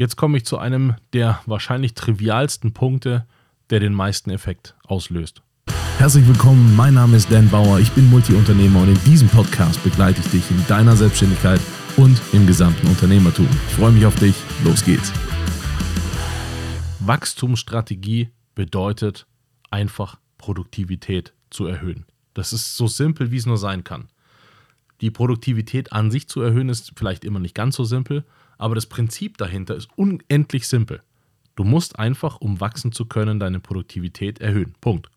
Jetzt komme ich zu einem der wahrscheinlich trivialsten Punkte, der den meisten Effekt auslöst. Herzlich willkommen, mein Name ist Dan Bauer, ich bin Multiunternehmer und in diesem Podcast begleite ich dich in deiner Selbstständigkeit und im gesamten Unternehmertum. Ich freue mich auf dich, los geht's. Wachstumsstrategie bedeutet einfach Produktivität zu erhöhen. Das ist so simpel, wie es nur sein kann. Die Produktivität an sich zu erhöhen ist vielleicht immer nicht ganz so simpel, aber das Prinzip dahinter ist unendlich simpel. Du musst einfach, um wachsen zu können, deine Produktivität erhöhen. Punkt.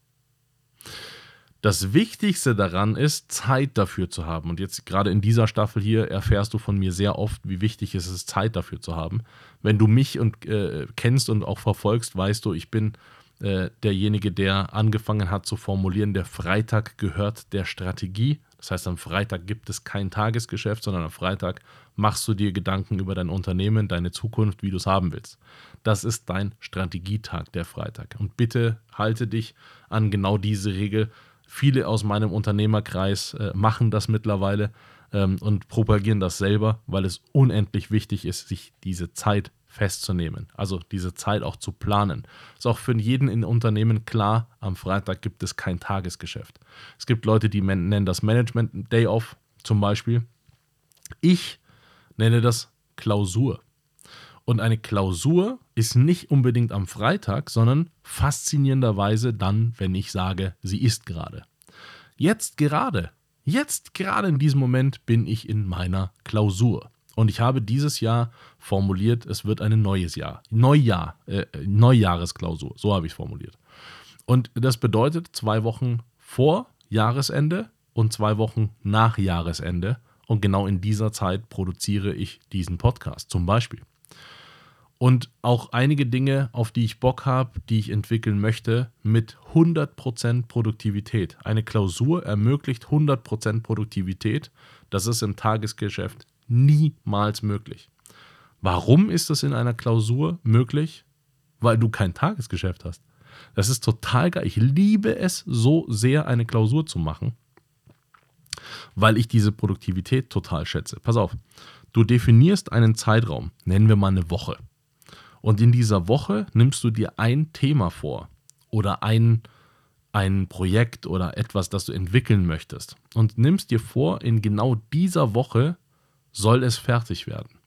Das Wichtigste daran ist, Zeit dafür zu haben. Und jetzt gerade in dieser Staffel hier erfährst du von mir sehr oft, wie wichtig es ist, Zeit dafür zu haben. Wenn du mich und, äh, kennst und auch verfolgst, weißt du, ich bin äh, derjenige, der angefangen hat zu formulieren, der Freitag gehört der Strategie. Das heißt, am Freitag gibt es kein Tagesgeschäft, sondern am Freitag machst du dir Gedanken über dein Unternehmen, deine Zukunft, wie du es haben willst. Das ist dein Strategietag, der Freitag. Und bitte halte dich an genau diese Regel. Viele aus meinem Unternehmerkreis äh, machen das mittlerweile ähm, und propagieren das selber, weil es unendlich wichtig ist, sich diese Zeit festzunehmen. Also diese Zeit auch zu planen. Ist auch für jeden in Unternehmen klar, am Freitag gibt es kein Tagesgeschäft. Es gibt Leute, die nennen das Management Day Off zum Beispiel. Ich nenne das Klausur. Und eine Klausur ist nicht unbedingt am Freitag, sondern faszinierenderweise dann, wenn ich sage, sie ist gerade. Jetzt gerade, jetzt gerade in diesem Moment bin ich in meiner Klausur. Und ich habe dieses Jahr formuliert, es wird ein neues Jahr. Neujahr, äh, Neujahresklausur. So habe ich es formuliert. Und das bedeutet zwei Wochen vor Jahresende und zwei Wochen nach Jahresende. Und genau in dieser Zeit produziere ich diesen Podcast zum Beispiel. Und auch einige Dinge, auf die ich Bock habe, die ich entwickeln möchte, mit 100% Produktivität. Eine Klausur ermöglicht 100% Produktivität. Das ist im Tagesgeschäft niemals möglich. Warum ist das in einer Klausur möglich? Weil du kein Tagesgeschäft hast. Das ist total geil. Ich liebe es so sehr, eine Klausur zu machen, weil ich diese Produktivität total schätze. Pass auf, du definierst einen Zeitraum, nennen wir mal eine Woche. Und in dieser Woche nimmst du dir ein Thema vor oder ein, ein Projekt oder etwas, das du entwickeln möchtest. Und nimmst dir vor, in genau dieser Woche soll es fertig werden.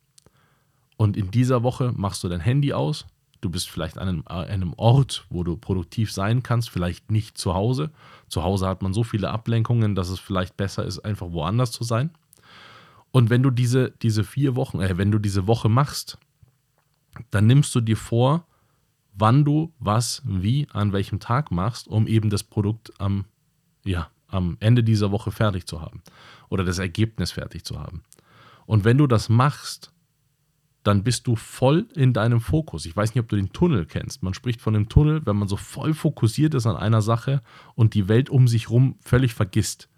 Und in dieser Woche machst du dein Handy aus. Du bist vielleicht an einem, einem, Ort, wo du produktiv sein kannst, vielleicht nicht zu Hause. Zu Hause hat man so viele Ablenkungen, dass es vielleicht besser ist, einfach woanders zu sein. Und wenn du diese, diese vier Wochen, äh, wenn du diese Woche machst, dann nimmst du dir vor, wann du was, wie, an welchem Tag machst, um eben das Produkt am, ja, am Ende dieser Woche fertig zu haben oder das Ergebnis fertig zu haben. Und wenn du das machst, dann bist du voll in deinem Fokus. Ich weiß nicht, ob du den Tunnel kennst. Man spricht von dem Tunnel, wenn man so voll fokussiert ist an einer Sache und die Welt um sich herum völlig vergisst.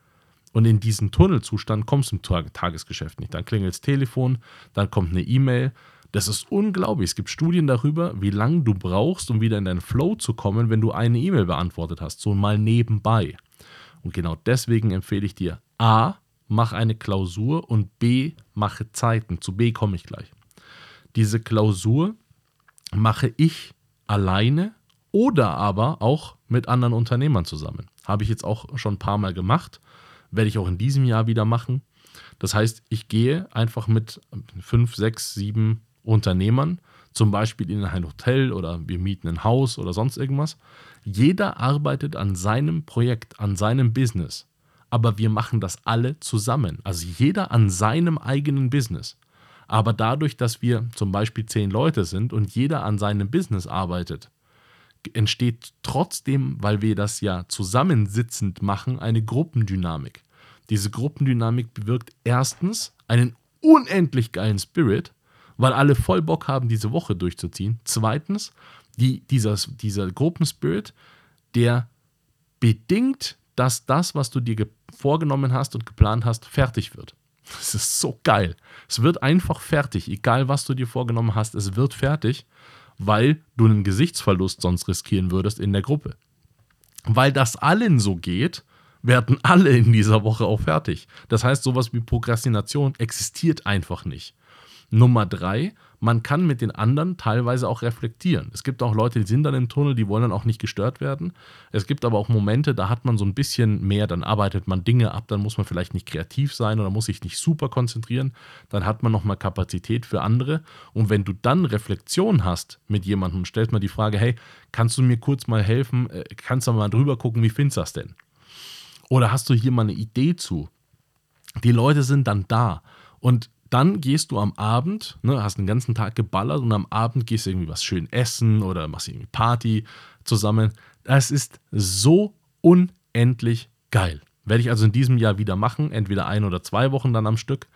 Und in diesen Tunnelzustand kommst du im Tagesgeschäft nicht. Dann klingelt das Telefon, dann kommt eine E-Mail. Das ist unglaublich. Es gibt Studien darüber, wie lange du brauchst, um wieder in deinen Flow zu kommen, wenn du eine E-Mail beantwortet hast. So mal nebenbei. Und genau deswegen empfehle ich dir A, mach eine Klausur und B, mache Zeiten. Zu B komme ich gleich. Diese Klausur mache ich alleine oder aber auch mit anderen Unternehmern zusammen. Habe ich jetzt auch schon ein paar Mal gemacht, werde ich auch in diesem Jahr wieder machen. Das heißt, ich gehe einfach mit fünf, sechs, sieben Unternehmern, zum Beispiel in ein Hotel oder wir mieten ein Haus oder sonst irgendwas. Jeder arbeitet an seinem Projekt, an seinem Business aber wir machen das alle zusammen. Also jeder an seinem eigenen Business. Aber dadurch, dass wir zum Beispiel zehn Leute sind und jeder an seinem Business arbeitet, entsteht trotzdem, weil wir das ja zusammensitzend machen, eine Gruppendynamik. Diese Gruppendynamik bewirkt erstens einen unendlich geilen Spirit, weil alle voll Bock haben, diese Woche durchzuziehen. Zweitens, die, dieser, dieser Gruppenspirit, der bedingt dass das, was du dir vorgenommen hast und geplant hast, fertig wird. Das ist so geil. Es wird einfach fertig, egal was du dir vorgenommen hast, es wird fertig, weil du einen Gesichtsverlust sonst riskieren würdest in der Gruppe. Weil das allen so geht, werden alle in dieser Woche auch fertig. Das heißt, sowas wie Prokrastination existiert einfach nicht. Nummer drei, man kann mit den anderen teilweise auch reflektieren. Es gibt auch Leute, die sind dann im Tunnel, die wollen dann auch nicht gestört werden. Es gibt aber auch Momente, da hat man so ein bisschen mehr, dann arbeitet man Dinge ab, dann muss man vielleicht nicht kreativ sein oder muss sich nicht super konzentrieren, dann hat man nochmal Kapazität für andere. Und wenn du dann Reflexion hast mit jemandem, stellst mal die Frage, hey, kannst du mir kurz mal helfen, äh, kannst du mal drüber gucken, wie findest du das denn? Oder hast du hier mal eine Idee zu? Die Leute sind dann da. Und dann gehst du am Abend, ne, hast den ganzen Tag geballert und am Abend gehst du irgendwie was schön essen oder machst irgendwie Party zusammen. Das ist so unendlich geil. Werde ich also in diesem Jahr wieder machen, entweder ein oder zwei Wochen dann am Stück.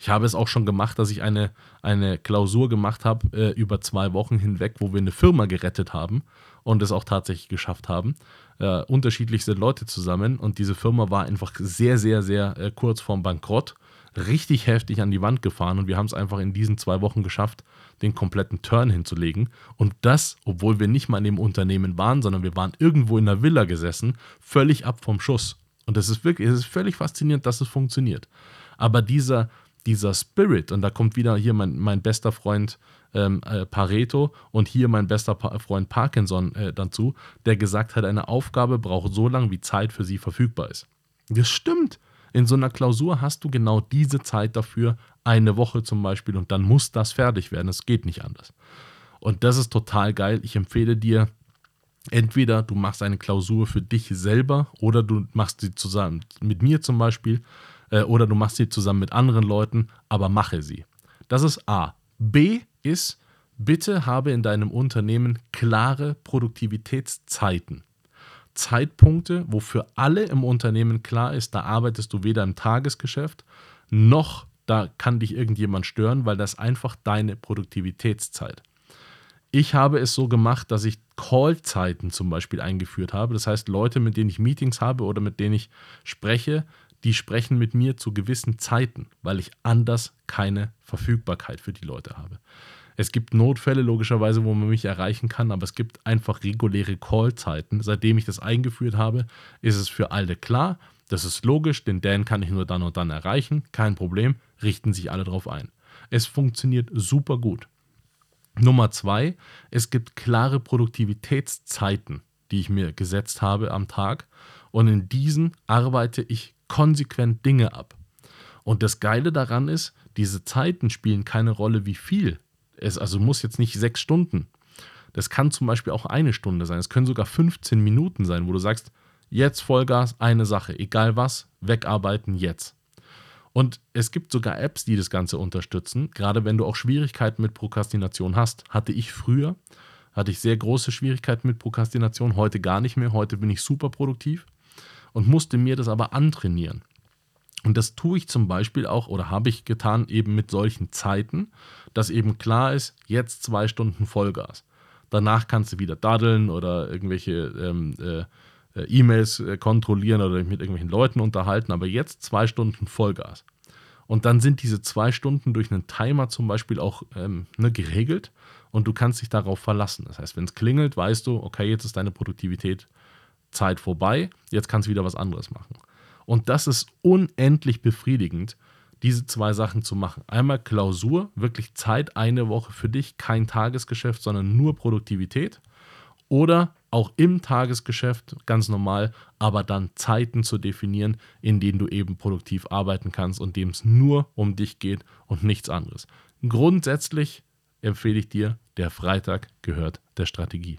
Ich habe es auch schon gemacht, dass ich eine, eine Klausur gemacht habe äh, über zwei Wochen hinweg, wo wir eine Firma gerettet haben und es auch tatsächlich geschafft haben. Äh, unterschiedlichste Leute zusammen und diese Firma war einfach sehr, sehr, sehr äh, kurz vorm Bankrott richtig heftig an die Wand gefahren und wir haben es einfach in diesen zwei Wochen geschafft, den kompletten Turn hinzulegen. Und das, obwohl wir nicht mal in dem Unternehmen waren, sondern wir waren irgendwo in einer Villa gesessen, völlig ab vom Schuss. Und das ist wirklich, es ist völlig faszinierend, dass es funktioniert. Aber dieser, dieser Spirit, und da kommt wieder hier mein, mein bester Freund ähm, äh, Pareto und hier mein bester pa Freund Parkinson äh, dazu, der gesagt hat, eine Aufgabe braucht so lange, wie Zeit für sie verfügbar ist. Das stimmt. In so einer Klausur hast du genau diese Zeit dafür, eine Woche zum Beispiel, und dann muss das fertig werden. Es geht nicht anders. Und das ist total geil. Ich empfehle dir, entweder du machst eine Klausur für dich selber oder du machst sie zusammen mit mir zum Beispiel äh, oder du machst sie zusammen mit anderen Leuten, aber mache sie. Das ist A. B ist, bitte habe in deinem Unternehmen klare Produktivitätszeiten. Zeitpunkte, wo für alle im Unternehmen klar ist, da arbeitest du weder im Tagesgeschäft noch da kann dich irgendjemand stören, weil das einfach deine Produktivitätszeit. Ich habe es so gemacht, dass ich Callzeiten zum Beispiel eingeführt habe. Das heißt, Leute, mit denen ich Meetings habe oder mit denen ich spreche, die sprechen mit mir zu gewissen Zeiten, weil ich anders keine Verfügbarkeit für die Leute habe. Es gibt Notfälle, logischerweise, wo man mich erreichen kann, aber es gibt einfach reguläre Callzeiten. Seitdem ich das eingeführt habe, ist es für alle klar. Das ist logisch, den Dan kann ich nur dann und dann erreichen. Kein Problem, richten sich alle darauf ein. Es funktioniert super gut. Nummer zwei, es gibt klare Produktivitätszeiten, die ich mir gesetzt habe am Tag. Und in diesen arbeite ich konsequent Dinge ab. Und das Geile daran ist, diese Zeiten spielen keine Rolle, wie viel es also muss jetzt nicht sechs Stunden. Das kann zum Beispiel auch eine Stunde sein. Es können sogar 15 Minuten sein, wo du sagst, jetzt Vollgas, eine Sache, egal was, wegarbeiten jetzt. Und es gibt sogar Apps, die das Ganze unterstützen, gerade wenn du auch Schwierigkeiten mit Prokrastination hast. Hatte ich früher, hatte ich sehr große Schwierigkeiten mit Prokrastination, heute gar nicht mehr. Heute bin ich super produktiv und musste mir das aber antrainieren. Und das tue ich zum Beispiel auch oder habe ich getan eben mit solchen Zeiten, dass eben klar ist, jetzt zwei Stunden Vollgas. Danach kannst du wieder daddeln oder irgendwelche ähm, äh, E-Mails äh, kontrollieren oder mit irgendwelchen Leuten unterhalten, aber jetzt zwei Stunden Vollgas. Und dann sind diese zwei Stunden durch einen Timer zum Beispiel auch ähm, ne, geregelt und du kannst dich darauf verlassen. Das heißt, wenn es klingelt, weißt du, okay, jetzt ist deine Produktivität Zeit vorbei, jetzt kannst du wieder was anderes machen. Und das ist unendlich befriedigend, diese zwei Sachen zu machen. Einmal Klausur, wirklich Zeit, eine Woche für dich, kein Tagesgeschäft, sondern nur Produktivität. Oder auch im Tagesgeschäft ganz normal, aber dann Zeiten zu definieren, in denen du eben produktiv arbeiten kannst und dem es nur um dich geht und nichts anderes. Grundsätzlich empfehle ich dir, der Freitag gehört der Strategie.